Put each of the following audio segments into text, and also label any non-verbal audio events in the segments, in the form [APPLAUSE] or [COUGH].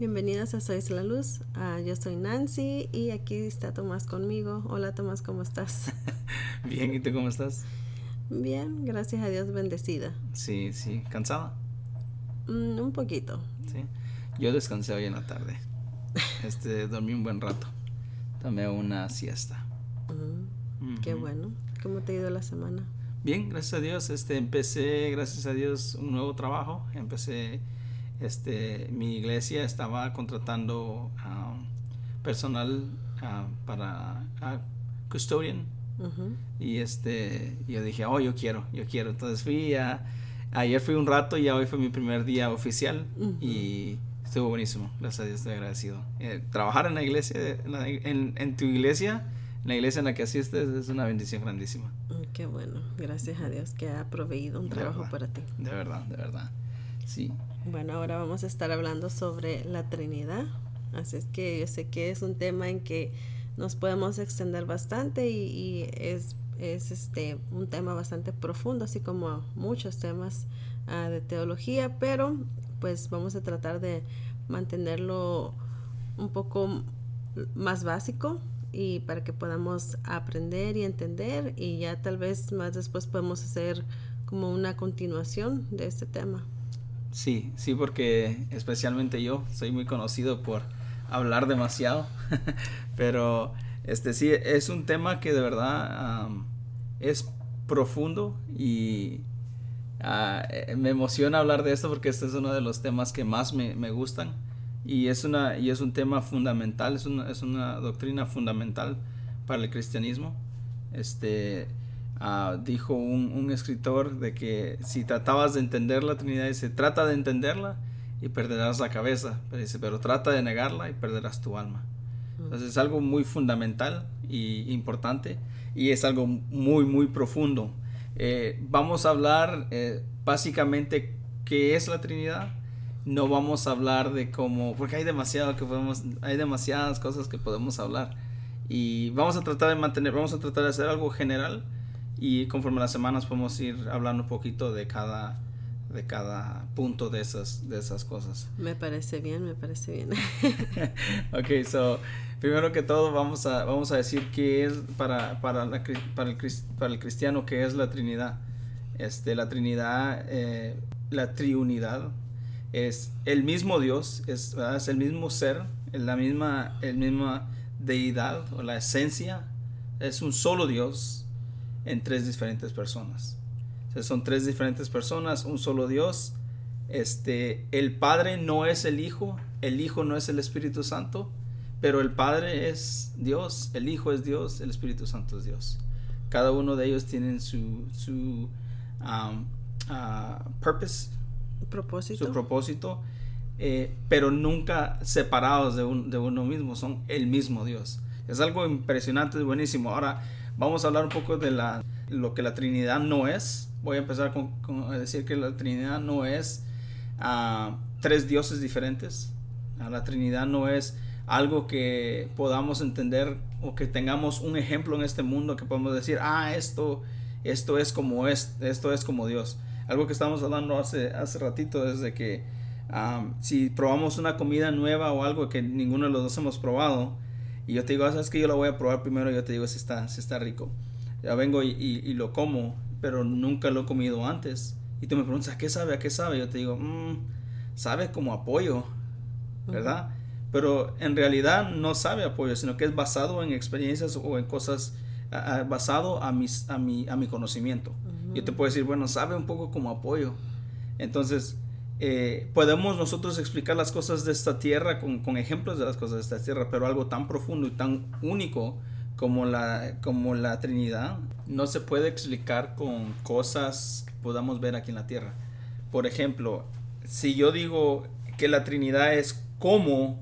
Bienvenidos a Soy la Luz. Ah, yo soy Nancy y aquí está Tomás conmigo. Hola Tomás, ¿cómo estás? [LAUGHS] Bien, ¿y tú cómo estás? Bien, gracias a Dios, bendecida. Sí, sí. ¿Cansada? Mm, un poquito. Sí. Yo descansé hoy en la tarde. [LAUGHS] Este, dormí un buen rato. Tomé una siesta. Qué bueno. ¿Cómo te ha ido la semana? Bien, gracias a Dios. Este, empecé, gracias a Dios, un nuevo trabajo. Empecé este, mi iglesia estaba contratando um, personal uh, para uh, custodian. Y este yo dije oh yo quiero yo quiero entonces fui a, ayer fui un rato y hoy fue mi primer día oficial y estuvo buenísimo gracias a Dios estoy agradecido. Eh, trabajar en la iglesia en, en, tu iglesia en la iglesia en la que asistes es una bendición grandísima. Qué bueno gracias a Dios que ha proveído un trabajo para ti. de verdad de verdad. Sí bueno, ahora vamos a estar hablando sobre la Trinidad. Así es que yo sé que es un tema en que nos podemos extender bastante y, es, es, este un tema bastante profundo, así como muchos temas ah, de teología, pero pues vamos a tratar de mantenerlo un poco más básico y para que podamos aprender y entender y ya tal vez más después podemos hacer como una continuación de este tema. Sí, sí, porque especialmente yo soy muy conocido por hablar demasiado, [LAUGHS] pero este sí es un tema que de verdad es profundo y eh, me emociona hablar de esto porque este es uno de los temas que más me, me gustan y es una y es un tema fundamental, es una, es una doctrina fundamental para el cristianismo. Este Ah, dijo un, escritor de que si tratabas de entender la Trinidad, dice, trata de entenderla y perderás la cabeza, pero, dice, pero trata de negarla y perderás tu alma. Entonces es algo muy fundamental y importante y es algo muy, muy profundo. Eh, vamos a hablar eh, básicamente qué es la Trinidad. No vamos a hablar de cómo, porque hay demasiado que podemos, hay demasiadas cosas que podemos hablar. Y vamos a tratar de mantener, vamos a tratar de hacer algo general y conforme las semanas podemos ir hablando un poquito de cada de cada punto de esas de esas cosas. [LAUGHS] Me parece bien, me parece bien. [LAUGHS] ok, so primero que todo vamos a vamos a decir qué es para para, la, para, el, para el cristiano qué es la Trinidad. Este la Trinidad eh, la triunidad es el mismo Dios, es, es el mismo ser, la misma el misma deidad o la esencia es un solo Dios en tres diferentes personas. son tres diferentes personas, un solo Dios. Este, el Padre no es el Hijo, el Hijo no es el Espíritu Santo, pero el Padre es Dios, el Hijo es Dios, el Espíritu Santo es Dios. Cada uno de ellos tienen su, su um, uh, purpose, propósito. su propósito, eh, pero nunca separados de, de uno mismo, son el mismo Dios. Es algo impresionante, es buenísimo. Ahora, Vamos a hablar un poco de la, lo que la Trinidad no es. Voy a empezar con, decir que la Trinidad no es ah, tres dioses diferentes. Ah, la Trinidad no es algo que podamos entender o que tengamos un ejemplo en este mundo que podemos decir, ah, esto, esto es como es, esto es como Dios. Algo que estamos hablando hace, hace ratito es de que ah, si probamos una comida nueva o algo que ninguno de los dos hemos probado, y yo te digo, ah, sabes que yo lo voy a probar primero, yo te digo si está, si está rico. Ya vengo y, lo como, pero nunca lo he comido antes. Y tú me preguntas, ¿a qué sabe? ¿A qué sabe? Yo te digo, mmm, sabe como apoyo, ¿verdad? Pero en realidad no sabe apoyo, sino que es basado en experiencias o en cosas, basado a, mis, a, mi, a mi conocimiento. Yo te puedo decir, bueno, sabe un poco como apoyo. Entonces, eh, podemos nosotros explicar las cosas de esta tierra con, ejemplos de las cosas de esta tierra, pero algo tan profundo y tan único como la, como la Trinidad no se puede explicar con cosas que podamos ver aquí en la tierra. Por ejemplo, si yo digo que la Trinidad es como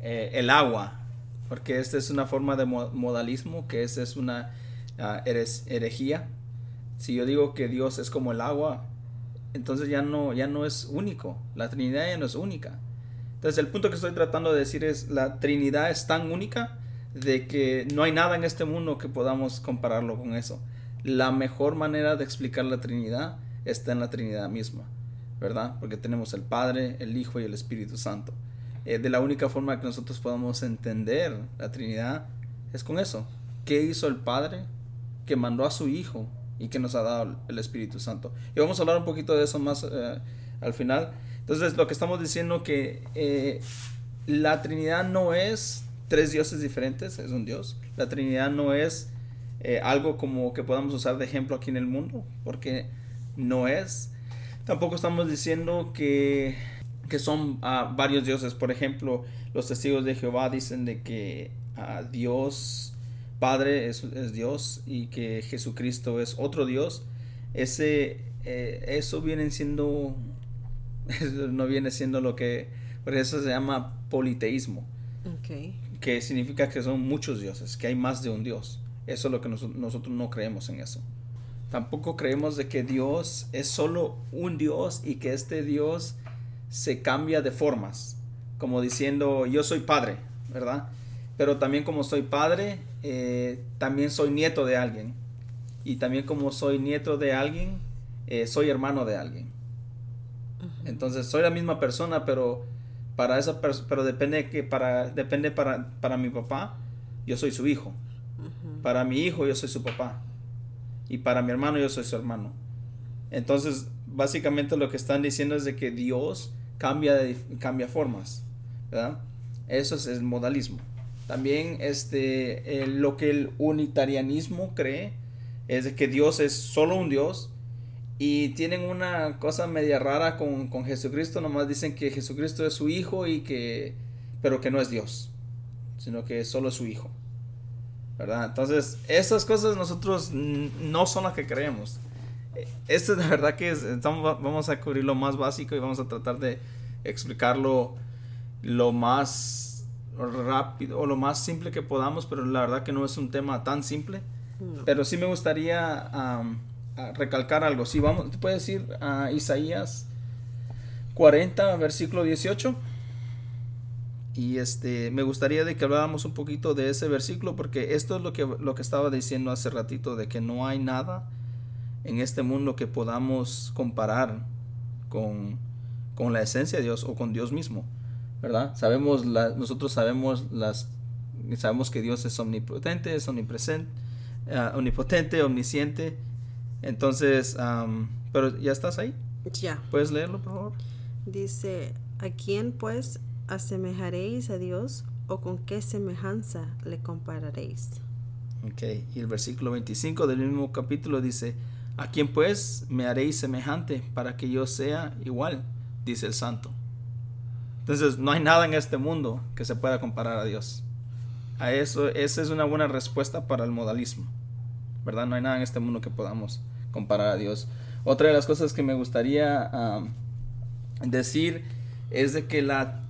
eh, el agua, porque esta es una forma de modalismo, que esta es una uh, herejía. Si yo digo que Dios es como el agua, entonces ya no, ya no es único. La Trinidad ya no es única. Entonces el punto que estoy tratando de decir es, la Trinidad es tan única de que no hay nada en este mundo que podamos compararlo con eso. La mejor manera de explicar la Trinidad está en la Trinidad misma, ¿verdad? Porque tenemos el Padre, el Hijo y el Espíritu Santo. eh, de la única forma que nosotros podamos entender la Trinidad es con eso. ¿Qué hizo el Padre? Que mandó a su Hijo y que nos ha dado el Espíritu Santo. Y vamos a hablar un poquito de eso más eh, al final. Entonces, lo que estamos diciendo que eh, la Trinidad no es tres dioses diferentes, es un Dios. La Trinidad no es algo como que podamos usar de ejemplo aquí en el mundo, porque no es. Tampoco estamos diciendo que que son ah, varios dioses. Por ejemplo, los testigos de Jehová dicen de que ah, Dios Padre es, Dios y que Jesucristo es otro Dios. Ese, eh, eso viene siendo, [LAUGHS] no viene siendo lo que, por eso se llama politeísmo. Que significa que son muchos dioses, que hay más de un Dios. Eso es lo que nosotros no creemos en eso. Tampoco creemos de que Dios es solo un Dios y que este Dios se cambia de formas, como diciendo yo soy padre, ¿verdad? Pero también como soy padre, eh, también soy nieto de alguien. Y también como soy nieto de alguien, eh, soy hermano de alguien. Entonces soy la misma persona, pero para esa pero depende que para depende para, para mi papá, yo soy su hijo. Para mi hijo yo soy su papá. Y para mi hermano yo soy su hermano. Entonces, básicamente lo que están diciendo es de que Dios cambia, de, cambia formas, ¿verdad? Eso es el modalismo. También este, lo que el unitarianismo cree es de que Dios es solo un Dios y tienen una cosa media rara con, con, Jesucristo, nomás dicen que Jesucristo es su hijo y que, pero que no es Dios, sino que es solo su hijo. ¿Verdad? Entonces, esas cosas nosotros no son las que creemos esto es de verdad que estamos, vamos a cubrir lo más básico y vamos a tratar de explicarlo lo más rápido o lo más simple que podamos, pero la verdad que no es un tema tan simple. Pero sí me gustaría recalcar algo. Si vamos, ¿te puedes ir a Isaías 40, versículo 18? Y este, me gustaría de que habláramos un poquito de ese versículo porque esto es lo que, lo que estaba diciendo hace ratito, de que no hay nada en este mundo que podamos comparar con, la esencia de Dios o con Dios mismo, ¿verdad? Sabemos nosotros sabemos las sabemos que Dios es omnipotente, es omnipresente, uh, omnipotente, omnisciente. Entonces, pero ya estás ahí. Ya. ¿Puedes leerlo, por favor? Dice, ¿a quién pues asemejaréis a Dios o con qué semejanza le compararéis? Ok, y el versículo 25 del mismo capítulo dice, ¿A quién pues me haréis semejante para que yo sea igual? Dice el santo. Entonces no hay nada en este mundo que se pueda comparar a Dios. A eso, esa es una buena respuesta para el modalismo. ¿Verdad? No hay nada en este mundo que podamos comparar a Dios. Otra de las cosas que me gustaría decir es de que la,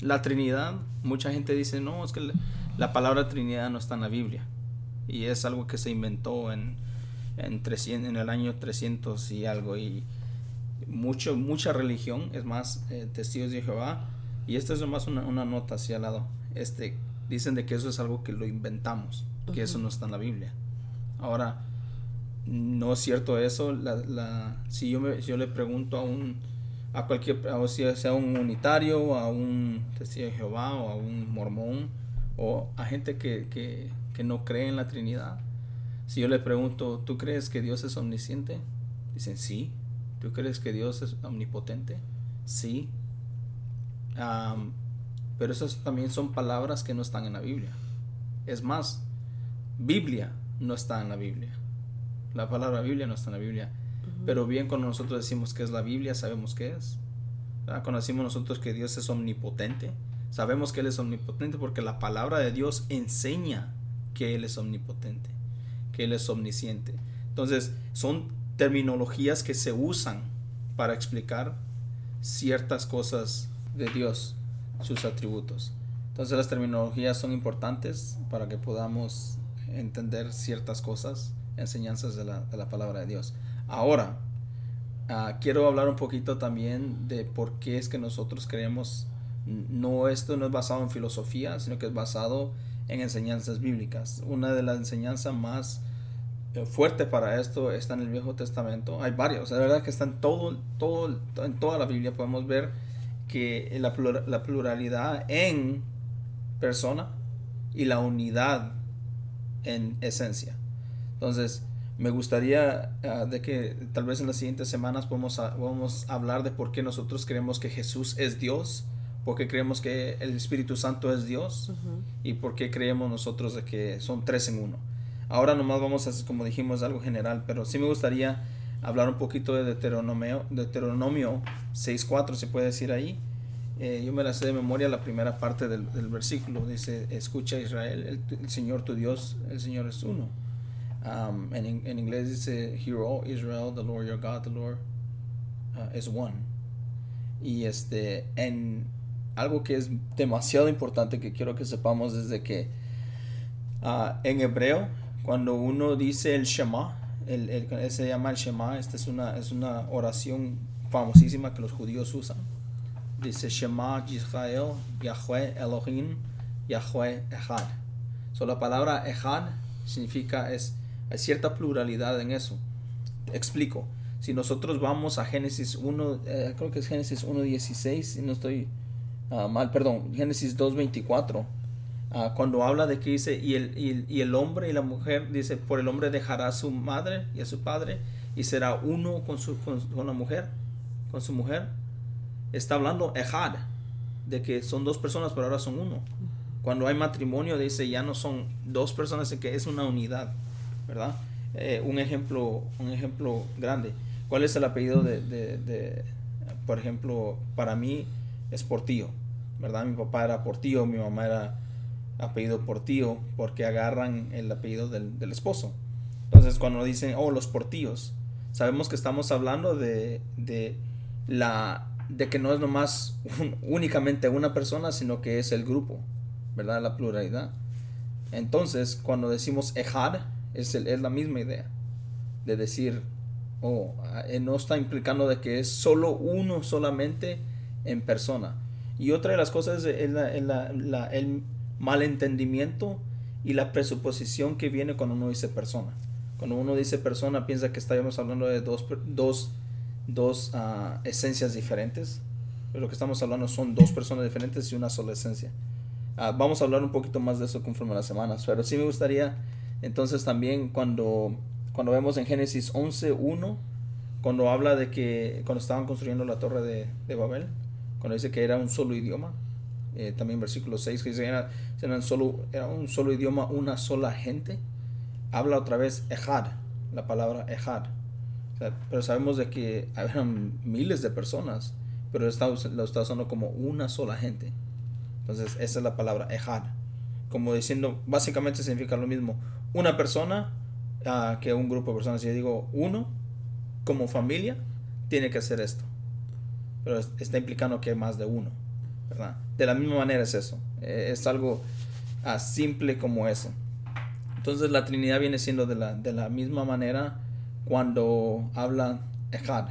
la Trinidad, mucha gente dice, no, es que la palabra Trinidad no está en la Biblia. Y es algo que se inventó en, en, 300, en el año 300 y algo. Y mucho, mucha religión, es más, eh, testigos de Jehová. Y esto es nomás una, una nota hacia al lado. Este, dicen de que eso es algo que lo inventamos, que eso no está en la Biblia. Ahora, no es cierto eso. La, la, si, yo me, yo le pregunto a un a cualquier, o sea un unitario, a un testigo de Jehová o a un mormón o a gente que, que, que no cree en la Trinidad, si yo le pregunto, ¿tú crees que Dios es omnisciente? Dicen, sí. ¿Tú crees que Dios es omnipotente? Sí. pero esas también son palabras que no están en la Biblia. Es más, Biblia no está en la Biblia. La palabra Biblia no está en la Biblia. Pero bien cuando nosotros decimos que es la Biblia, sabemos qué es. Cuando decimos nosotros que Dios es omnipotente, sabemos que Él es omnipotente porque la palabra de Dios enseña que Él es omnipotente que Él es omnisciente. Entonces, son terminologías que se usan para explicar ciertas cosas de Dios, sus atributos. Entonces las terminologías son importantes para que podamos entender ciertas cosas, enseñanzas de la, palabra de Dios. Ahora, ah, quiero hablar un poquito también de por qué es que nosotros creemos, no esto no es basado en filosofía, sino que es basado en enseñanzas bíblicas. Una de las enseñanzas más fuerte para esto está en el Viejo Testamento. Hay varios, la verdad que están todo, todo, en toda la Biblia podemos ver que la, la pluralidad en persona y la unidad en esencia. Entonces, me gustaría ah, de que tal vez en las siguientes semanas podamos, a, hablar de por qué nosotros creemos que Jesús es Dios, por qué creemos que el Espíritu Santo es Dios y por qué creemos nosotros de que son tres en uno. Ahora nomás vamos a, como dijimos, algo general, pero sí me gustaría hablar un poquito de Deuteronomio, Deuteronomio 6.4, se puede decir ahí. Eh, yo me la sé de memoria la primera parte del, versículo. Dice, escucha Israel, el, Señor tu Dios, el Señor es uno. Um, en, en, inglés dice, Hear Israel, the Lord your God, the Lord uh, is one. Y este, en algo que es demasiado importante que quiero que sepamos desde que uh, en hebreo, cuando uno dice el Shema, el, el, se llama el Shema, esta es una, es una oración famosísima que los judíos usan. Dice Shema Yisrael, Yahweh Elohim, Yahweh Echad. So, la palabra Echad significa, es, hay cierta pluralidad en eso. Explico. Si nosotros vamos a Génesis 1, eh, creo que es Génesis 1.16, si no estoy uh, mal, perdón, Génesis 2.24 Ah, cuando habla de que dice, y el, y, el, hombre y la mujer, dice, por el hombre dejará a su madre y a su padre y será uno con, su, con, la mujer, con su mujer. Está hablando ejad, de que son dos personas, pero ahora son uno. Cuando hay matrimonio, dice, ya no son dos personas, que es una unidad, ¿verdad? Eh, un, ejemplo, un ejemplo grande. ¿Cuál es el apellido de, de, de, por ejemplo, para mí es Portillo, ¿verdad? Mi papá era Portillo, mi mamá era apellido Portillo porque agarran el apellido del, esposo. Entonces cuando dicen, oh, los Portillos, sabemos que estamos hablando de, de la de que no es nomás únicamente una persona, sino que es el grupo, ¿verdad? La pluralidad. Entonces, cuando decimos ejad, es, es la misma idea de decir, oh, eh, no está implicando de que es solo uno solamente en persona. Y otra de las cosas es la, la, el malentendimiento y la presuposición que viene cuando uno dice persona. Cuando uno dice persona piensa que estamos hablando de dos, dos, dos ah, esencias diferentes, pero lo que estamos hablando son dos personas diferentes y una sola esencia. Ah, vamos a hablar un poquito más de eso conforme las semanas, pero sí me gustaría entonces también cuando, cuando vemos en Génesis 11.1, cuando habla de que cuando estaban construyendo la torre de, de Babel, cuando dice que era un solo idioma, eh, también versículo 6, que dice era, solo, era un solo idioma, una sola gente. Habla otra vez Ejad, la palabra Ejad. pero sabemos de que eran miles de personas, pero está, lo está usando como una sola gente. Entonces, esa es la palabra Ejad. Como diciendo, básicamente significa lo mismo. Una persona uh, que un grupo de personas. Si yo digo uno, como familia, tiene que hacer esto. Pero está implicando que hay más de uno. De la misma manera es eso. Eh, es algo as simple como eso. Entonces la Trinidad viene siendo de la, de la misma manera cuando habla Ejad.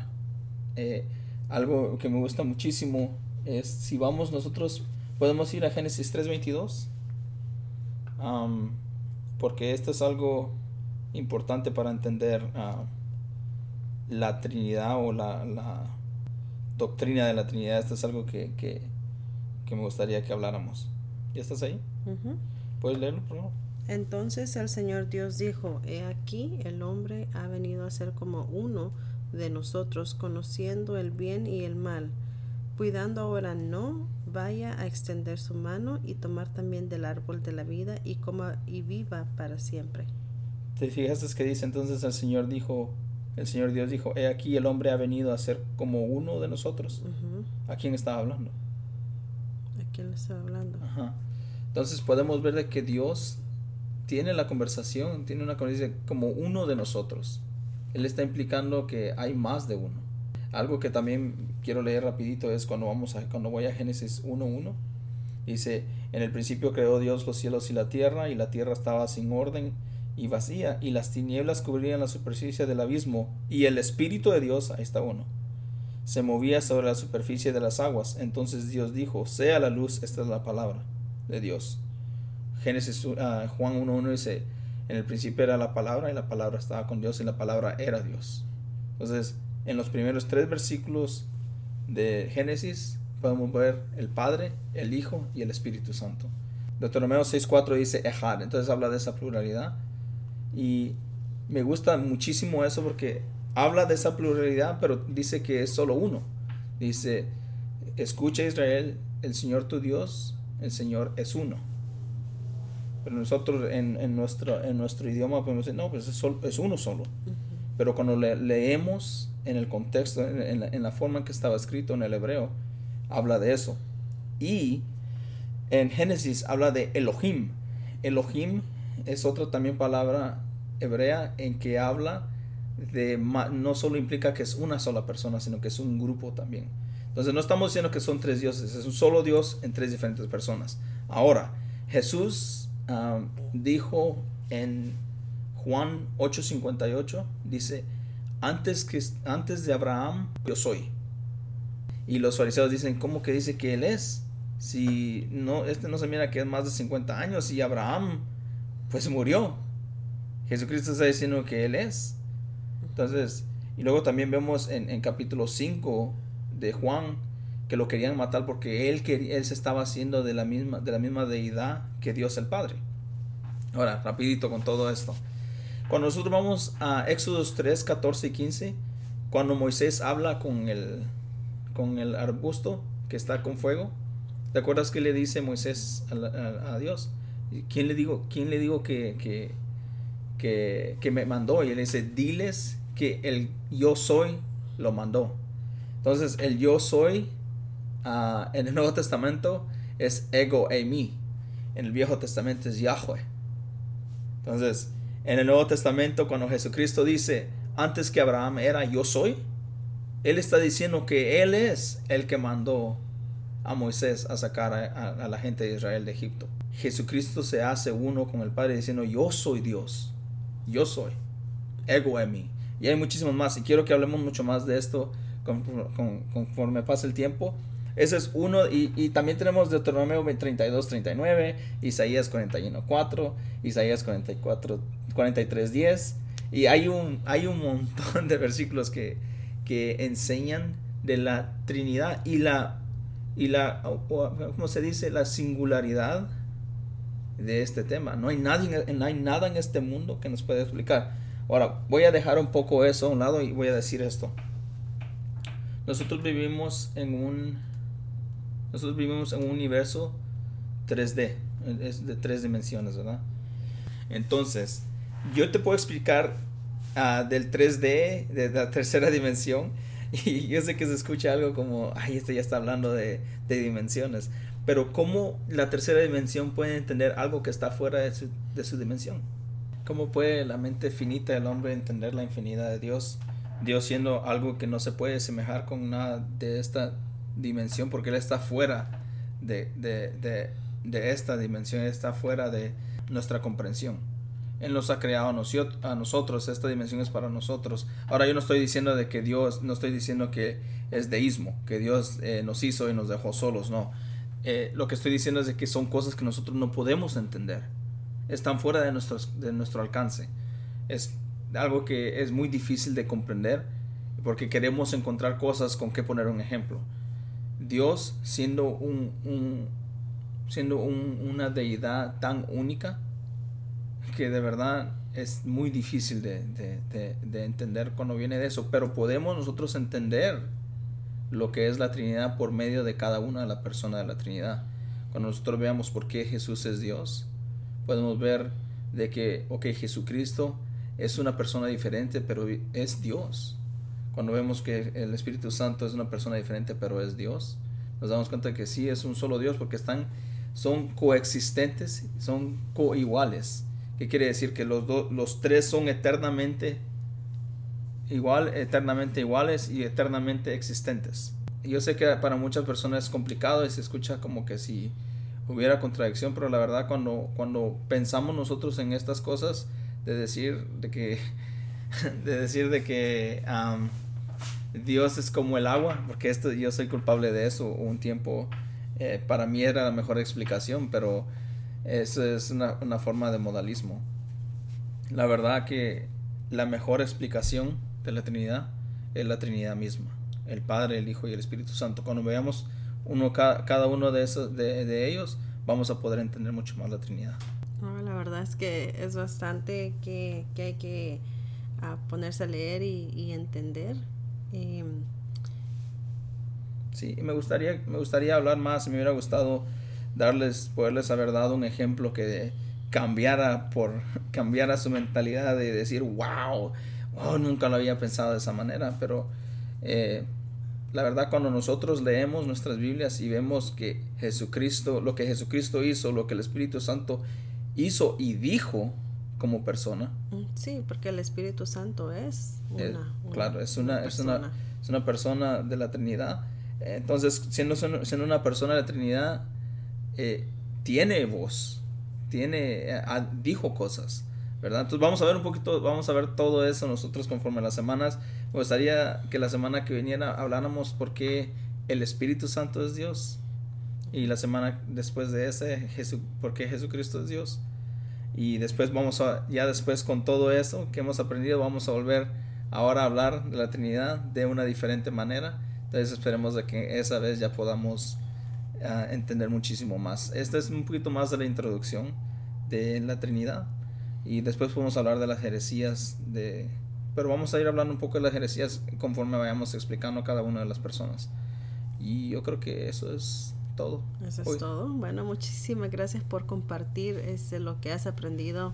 Eh, algo que me gusta muchísimo es si vamos nosotros, podemos ir a Génesis 3.22. porque esto es algo importante para entender uh, la Trinidad o la, la, doctrina de la Trinidad. Esto es algo que que me gustaría que habláramos. ¿Ya estás ahí? ¿Puedes leerlo, por favor? Entonces el Señor Dios dijo, He aquí el hombre ha venido a ser como uno de nosotros, conociendo el bien y el mal. Cuidando ahora no vaya a extender su mano y tomar también del árbol de la vida y coma y viva para siempre. ¿Te fijas que dice entonces el Señor dijo, el Señor Dios dijo, he aquí el hombre ha venido a ser como uno de nosotros? ¿A quién estaba hablando? Quién le está hablando. Entonces podemos ver de que Dios tiene la conversación, tiene una conversación como uno de nosotros. Él está implicando que hay más de uno. Algo que también quiero leer rapidito es cuando vamos a, cuando voy a Génesis 1.1. Dice, en el principio creó Dios los cielos y la tierra, y la tierra estaba sin orden y vacía, y las tinieblas cubrían la superficie del abismo, y el Espíritu de Dios, ahí está uno, se movía sobre la superficie de las aguas. Entonces Dios dijo, sea la luz, esta es la palabra de Dios. Génesis, uh, Juan 1.1 dice, en el principio era la palabra y la palabra estaba con Dios y la palabra era Dios. Entonces, en los primeros tres versículos de Génesis podemos ver el Padre, el Hijo y el Espíritu Santo. Deuteronomio 6.4 dice Ejad, entonces habla de esa pluralidad. Y me gusta muchísimo eso porque habla de esa pluralidad, pero dice que es solo uno. Dice, escucha Israel, el Señor tu Dios, el Señor es uno. Pero nosotros en, nuestro, en nuestro idioma podemos decir, no, pues es, es uno solo. Pero cuando le, leemos en el contexto, en, en, la forma en que estaba escrito en el hebreo, habla de eso. Y en Génesis habla de Elohim. Elohim es otra también palabra hebrea en que habla de no solo implica que es una sola persona, sino que es un grupo también. Entonces no estamos diciendo que son tres dioses, es un solo Dios en tres diferentes personas. Ahora, Jesús um, dijo en Juan 8:58, dice, antes, que, antes de Abraham yo soy. Y los fariseos dicen, ¿cómo que dice que él es? Si no, este no se mira que es más de 50 años y Abraham pues murió. Jesucristo está diciendo que él es. Entonces, y luego también vemos en, capítulo 5 de Juan que lo querían matar porque él, él se estaba haciendo de la, misma, de la misma deidad que Dios el Padre. Ahora, rapidito con todo esto. Cuando nosotros vamos a Éxodos 3, 14 y 15, cuando Moisés habla con el, con el arbusto que está con fuego, ¿te acuerdas que le dice Moisés a, Dios? ¿Quién le digo, quién le digo que, que, que, me mandó? Y él dice, diles que el yo soy lo mandó. Entonces, el yo soy ah, en el Nuevo Testamento es ego e mi. En el Viejo Testamento es Yahweh. Entonces, en el Nuevo Testamento, cuando Jesucristo dice, antes que Abraham era yo soy, Él está diciendo que Él es el que mandó a Moisés a sacar a, la gente de Israel de Egipto. Jesucristo se hace uno con el Padre diciendo, yo soy Dios, yo soy, ego en mí. Y hay muchísimos más, y quiero que hablemos mucho más de esto conforme pasa el tiempo. Ese es uno, y, también tenemos Deuteronomio 32, 39, Isaías 41, 4, Isaías 44, 43, 10, y hay un, hay un montón de versículos que, que enseñan de la Trinidad y la y la, ¿cómo se dice? La singularidad de este tema. No hay, nadie, no hay nada en este mundo que nos pueda explicar. Ahora, voy a dejar un poco eso a un lado y voy a decir esto. Nosotros vivimos en un nosotros vivimos en un universo 3D, es de tres dimensiones, ¿verdad? Entonces, yo te puedo explicar uh, del 3D, de la tercera [LAUGHS] dimensión, Y yo sé que se escucha algo como, ay, este ya está hablando de, dimensiones. Pero ¿cómo la tercera dimensión puede entender algo que está fuera de su, de su dimensión? ¿Cómo puede la mente finita del hombre entender la infinidad de Dios? Dios siendo algo que no se puede semejar con nada de esta dimensión porque Él está fuera de, de, de, esta dimensión, está fuera de nuestra comprensión. Él nos ha creado a nosotros, esta dimensión es para nosotros. Ahora yo no estoy diciendo de que Dios, no estoy diciendo que es deísmo, que Dios eh, nos hizo y nos dejó solos, no. Eh, lo que estoy diciendo es de que son cosas que nosotros no podemos entender. Están fuera de, de nuestro alcance. Es algo que es muy difícil de comprender porque queremos encontrar cosas con que poner un ejemplo. Dios siendo, un, siendo una deidad tan única, que de verdad es muy difícil de, entender cuando viene de eso, pero podemos nosotros entender lo que es la Trinidad por medio de cada una de las personas de la Trinidad. Cuando nosotros veamos por qué Jesús es Dios, podemos ver de que, ok, Jesucristo es una persona diferente, pero es Dios. Cuando vemos que el Espíritu Santo es una persona diferente, pero es Dios, nos damos cuenta que sí es un solo Dios porque están, son coexistentes, son coiguales. ¿Qué quiere decir? Que los, los tres son eternamente igual, eternamente iguales y eternamente existentes. Yo sé que para muchas personas es complicado y se escucha como que si hubiera contradicción, pero la verdad cuando, cuando pensamos nosotros en estas cosas, de decir de que, [LAUGHS] de decir de que Dios es como el agua, porque esto yo soy culpable de eso un tiempo, eh, para mí era la mejor explicación, pero eso es una, forma de modalismo. La verdad que la mejor explicación de la Trinidad es la Trinidad misma. El Padre, el Hijo y el Espíritu Santo. Cuando veamos uno, cada, uno de, esos, de, ellos, vamos a poder entender mucho más la Trinidad. la verdad es que es bastante que, hay que ah, ponerse a leer y, entender. Em, sí, me gustaría, me gustaría hablar más, me hubiera gustado darles, poderles haber dado un ejemplo que cambiara por [LAUGHS] cambiara su mentalidad de decir wow, wow nunca lo había pensado de esa manera pero eh, la verdad cuando nosotros leemos nuestras Biblias y vemos que Jesucristo lo que Jesucristo hizo lo que el Espíritu Santo hizo y dijo como persona mm, sí porque el Espíritu Santo es eh, una, claro es una, es una es una persona de la Trinidad entonces siendo siendo una persona de la Trinidad eh, tiene voz tiene, eh, dijo cosas, ¿verdad? Entonces vamos a ver un poquito, vamos a ver todo eso nosotros conforme a las semanas. Me gustaría que la semana que viniera habláramos por qué el Espíritu Santo es Dios. Y la semana después de ese, Jesús, por qué Jesucristo es Dios. Y después vamos a, ya después con todo eso que hemos aprendido, vamos a volver ahora a hablar de la Trinidad de una diferente manera. Entonces esperemos de que esa vez ya podamos entender muchísimo más. Esta es un poquito más de la introducción de la Trinidad y después podemos hablar de las heresías de pero vamos a ir hablando un poco de las heresías conforme vayamos explicando a cada una de las personas. Y yo creo que eso es todo. Eso es todo. Bueno, muchísimas gracias por compartir este, lo que has aprendido.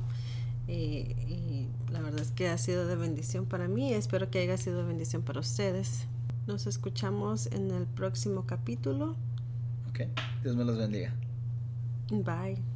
Y, y, la verdad es que ha sido de bendición para mí. Espero que haya sido de bendición para ustedes. Nos escuchamos en el próximo capítulo. Ok, Dios me los bendiga. Bye.